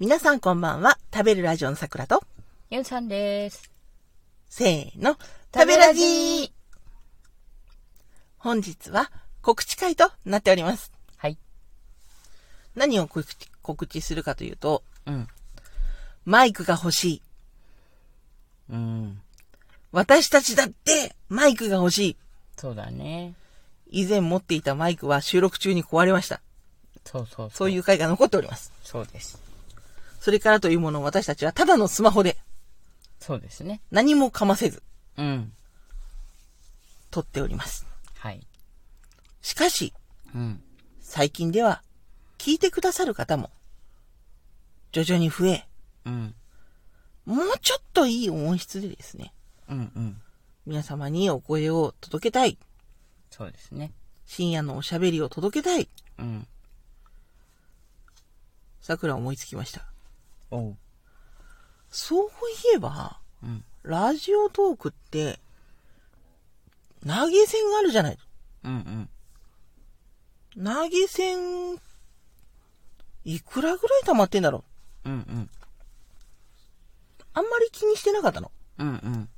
皆さんこんばんは。食べるラジオの桜と、ゆんさんです。せーの、食べラジー本日は告知会となっております。はい。何を告知告知するかというと、うん。マイクが欲しい。うん。私たちだってマイクが欲しい。そうだね。以前持っていたマイクは収録中に壊れました。そうそうそう。そういう回が残っております。そうです。それからというものを私たちはただのスマホでそうですね。何もかませずうん。撮っております。はい。しかし、うん。最近では聞いてくださる方も徐々に増え、うん。もうちょっといい音質でですね、うんうん。皆様にお声を届けたい。そうですね。深夜のおしゃべりを届けたい。うん。桜思いつきました。そういえば、うん。ラジオトークって、投げ銭があるじゃない。うんうん。投げ銭、いくらぐらい溜まってんだろううんうん。あんまり気にしてなかったの。うん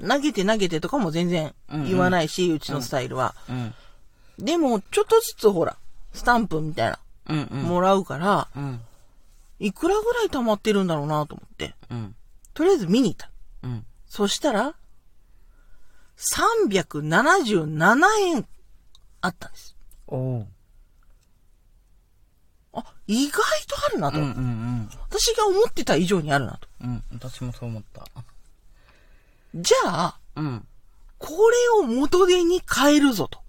うん。投げて投げてとかも全然言わないし、うちのスタイルは。うん。でも、ちょっとずつほら、スタンプみたいな、うんうん。もらうから、うん。いくらぐらい溜まってるんだろうなと思って、うん。とりあえず見に行った。うん。そしたら、377円あったんです。おう。あ、意外とあるなと。うんうんうん。私が思ってた以上にあるなと。うん。私もそう思った。じゃあ、うん。これを元手に買えるぞと。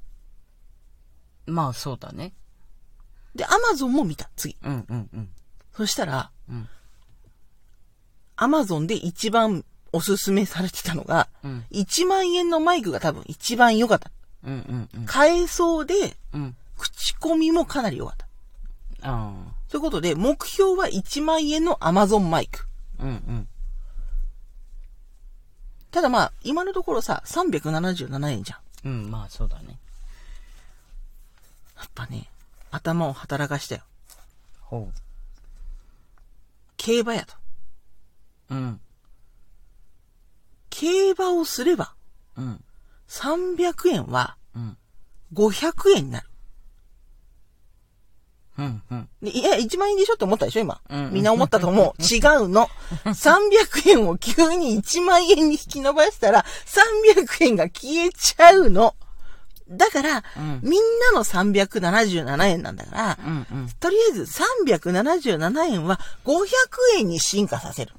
まあそうだね。で、アマゾンも見た、次。うんうんうん。そしたら、うん。アマゾンで一番おすすめされてたのが、うん。1万円のマイクが多分一番良かった。うんうんうん。買えそうで、うん。口コミもかなり良かった。あということで、目標は1万円のアマゾンマイク。あ。うんうん。ただまあ、今のところさ、377円じゃん。うん、まあそうだね。やっぱね、頭を働かしたよ。ほ競馬やと。う。うん。競馬をすれば、うん。300円はうん。500円になる。うん。うん。でいや、1万円でしょって思ったでしょ今。うんみんな思ったと思う。違うの。300円を急に1万円に引き伸ばしたら、300円が消えちゃうの。だから、うんみんなの377円なんだから、うん。うん。とりあえず377円は500円に進化させる。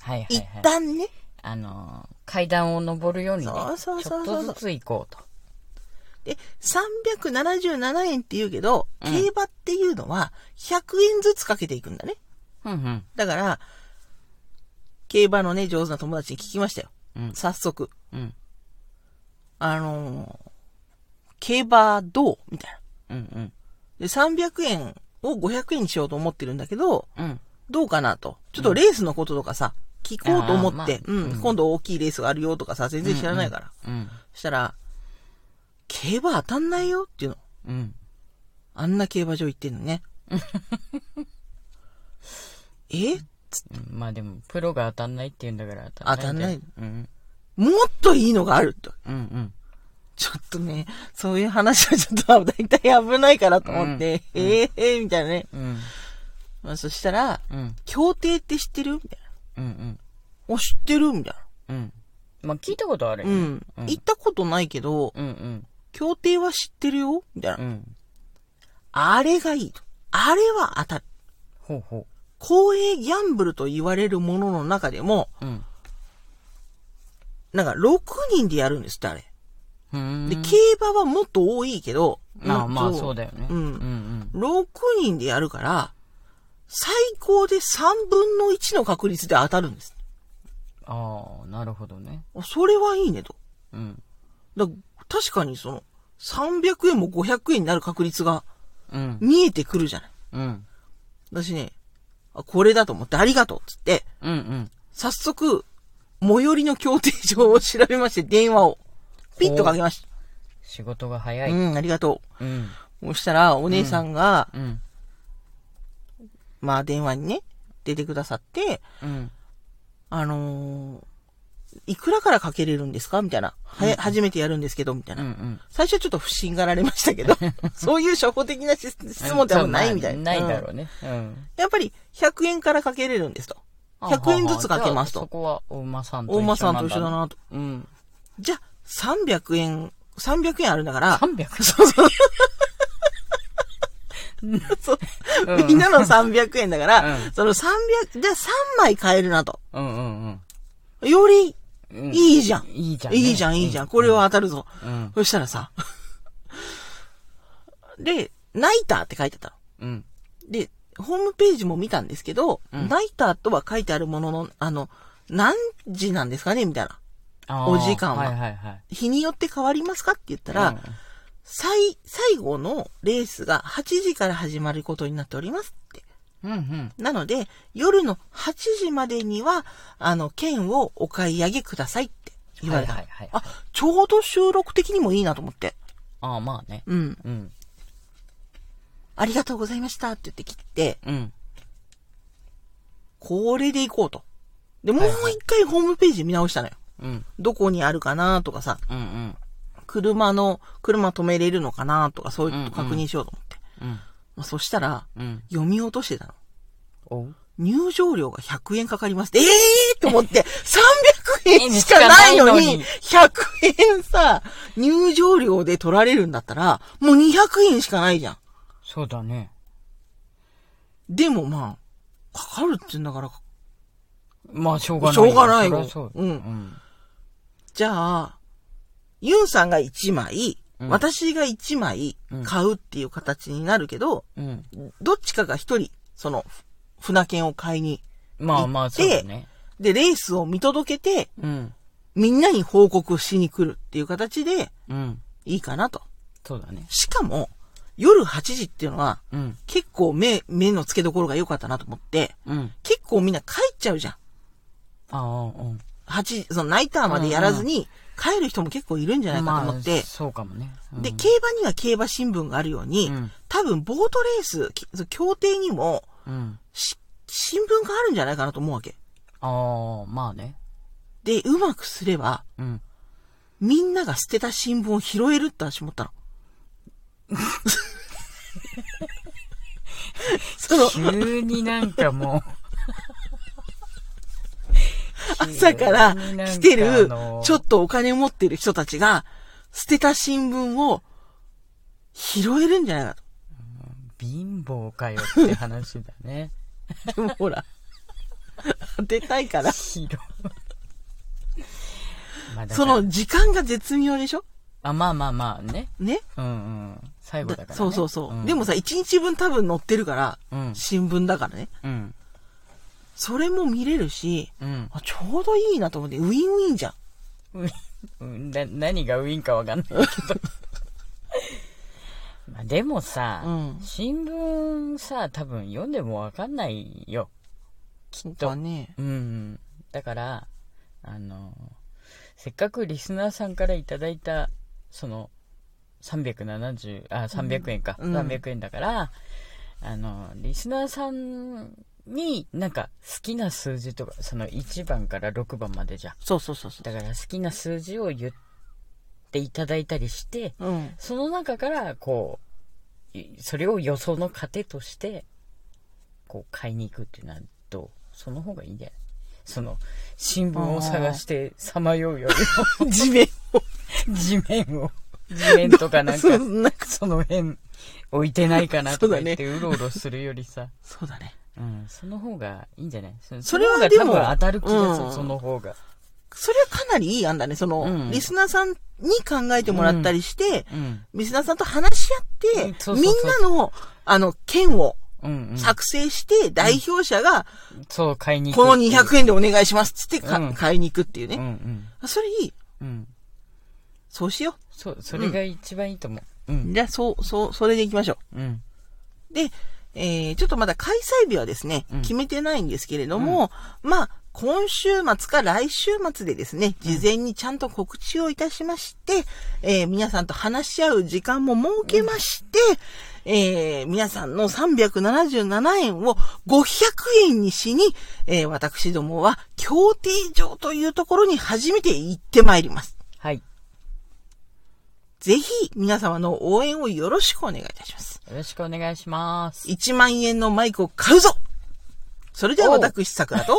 はいはい一はい。旦ね。あのー、階段を登るようにね、そうそうそうそうちょっとずつ行こうと。で、377円って言うけど、うん競馬っていうのは100円ずつかけていくんだね。うんうん。だから、競馬のね、上手な友達に聞きましたよ。うん。早速。うん。あのー競馬どうみたいな。うんうん。で、300円を500円にしようと思ってるんだけど、うん。どうかなと。ちょっとレースのこととかさ、聞こうと思って、まあうん、うん今度大きいレースがあるよとかさ、全然知らないから。うん。そしたら、競馬当たんないよっていうの。うん。あんな競馬場行ってんのね。え？うんまあでも、プロが当たんないって言うんだから当たんないんじゃん。もっといいのがあると。うん。うんとね、そういう話はちょっとだいたい危ないからと思って、うんええー、みたいなね。うん。うん。まあ、そしたら、うん。協定って知ってる？みたいうんうん。な。お、知ってる？みたいうん。まあ聞いたことあるね。うん。行ったことないけど、うんうん。協定は知ってるよ？みたいな。うん。あれがいいと。あれは当たる。ほうほ公営ギャンブルと言われるものの中でも、う。うん。なんか6人でやるんですって、あれ。で、競馬はもっと多いけど、まあまあそうだよね。うんうんうん。6人でやるから、最高で3分の1の確率で当たるんです。ああ、なるほどね。あそれはいいねと。うん。だ確かにその、300円も500円になる確率がうん。見えてくるじゃない。うん。私ね、あこれだと思ってありがとうっつって、うんうん。早速、最寄りの協定上を調べまして電話をピッとかけまし仕事が早た。い。うん、ありがとうん。う。そしたら、お姉さんが、うん。まあ電話にね、出てくださって、うん。あのーいくらからかけれるんですか？みたいな。はや、初めてやるんですけど、みたいな。うんうん。最初はちょっと不審がられましたけど、そういう初歩的な質質問ってあんまないみたいな。ないだうんろうね。うん。やっぱり100円からかけれるんですと。100円ずつかけますと。じゃあそこは、大馬さんと大一緒間さんと一緒だなと。うん。じゃあ、300円、300円あるんだから、300? そうそう。そううんみんなの300円だから、うんその300、じゃあ3枚買えるなと。うんうんよりうん。うんいいじゃん。いいじゃんね。いいじゃん、いいじゃん。これは当たるぞ。うん。そしたらさ、で、ナイターって書いてたの。うん。で、ホームページも見たんですけど、うんナイターとは書いてあるものの、あの、何時なんですかね？みたいな。お時間ははいはいはい。日によって変わりますかって言ったら、最、最後のレースが8時から始まることになっておりますって。うんうん。なので、夜の8時までには、あの、券をお買い上げくださいって言われた。はいはいはいあ、ちょうど収録的にもいいなと思って。ああ、まあね。うん。うん。ありがとうございましたって言って切って、うん。これで行こうと。で、もう一回ホームページ見直したのよ。うん。どこにあるかなとかさ、うんうん。車の、車止めれるのかなとか、そういうこと確認しようと思って。うん。まあ、そしたら、うん。読み落としてたの。入場料が100円かかります。ええーと思って、300円しかないのに、100円さ、入場料で取られるんだったら、もう200円しかないじゃん。そうだね。でもまあ、かかるって言うんだから、まあ、しょうがない。しょうがないよう。うんうん。じゃあ、ユンさんが1枚、うん私が1枚うん買うっていう形になるけど、うん。どっちかが1人、その、船券を買いに、まあまあ、そうだね。で、レースを見届けて、うん。みんなに報告しに来るっていう形でうん。いいかなと。そうだね。しかも、夜8時っていうのは、うん。結構目、目の付けどころが良かったなと思って、うん。結構みんな帰っちゃうじゃん。ああ、うん。8時、そのナイターまでやらずに、帰る人も結構いるんじゃないかと思って、まあ、そうかもね。うんで、競馬には競馬新聞があるように、うん多分ボートレース、協定にも、うん。し新聞があるんじゃないかなと思うわけ。ああ、まあね。で、うまくすれば、うん。みんなが捨てた新聞を拾えるって私思ったの。その、急になんかも朝から来てるちょっとお金持ってる人たちが、捨てた新聞を拾えるんじゃないかと。う、貧乏かよって話だね。でもほら、当てたいから。ひどい。まあだからその時間が絶妙でしょ？あ、まあまあまあね。ね？うんうん。最後だから、ね。そうそうそう。んでもさ、一日分多分載ってるから、うん。新聞だからね。うん。それも見れるし、うん。あちょうどいいなと思って、ウィンウィンじゃん。うんな何がウィンかわかんないけど。まあでもさ、うん新聞さ、多分読んでもわかんないよ。そうかね。うん。だから、あの、せっかくリスナーさんからいただいた、その、370、あ、300円か。うん300円だから、あの、リスナーさんになんか好きな数字とか、その1番から6番までじゃん。そうそうそうそだから好きな数字を言っていただいたりして、う。うん。その中から、こう、いそれを予想の糧として、こう、買いに行くっていうのはどう？その方がいいんじゃない？その、新聞を探してさまようより地面を。も、地面を、地面とかなんか そ、んなその辺置いてないかなとか言ってうろうろするよりさ、そうだね。うん、その方がいいんじゃない？そそれはでも多分当たる気がする、うんその方が。それはかなりいい案だね。その、うんリスナーさんに考えてもらったりして、うん。リスナーさんと話し合って、みんなの、あの、券をうん、うん。作成して、代表者が、そう、買いに行くこのっていう。200円でお願いしますっつって買いに行くっていううんうね。ん。あそれいい。うん。そうしよそう、それが一番いいと思う。うう。ん。じゃあ、そう、そう、それで行きましょうん。う。で、えー、ちょっとまだ開催日はですね、うん決めてないんですけれども、まあ、今週末か来週末でですね、事前にちゃんと告知をいたしまして、えー皆さんと話し合う時間も設けまして、えー、皆さんの377円を500円にしに、えー、私どもは、協定場というところに初めて行ってまいります。はい。ぜひ、皆様の応援をよろしくお願いいたします。よろしくお願いします。1万円のマイクを買うぞそれでは私、桜と、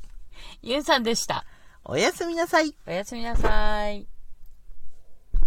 ゆうさんでした。おやすみなさい。おやすみなさい。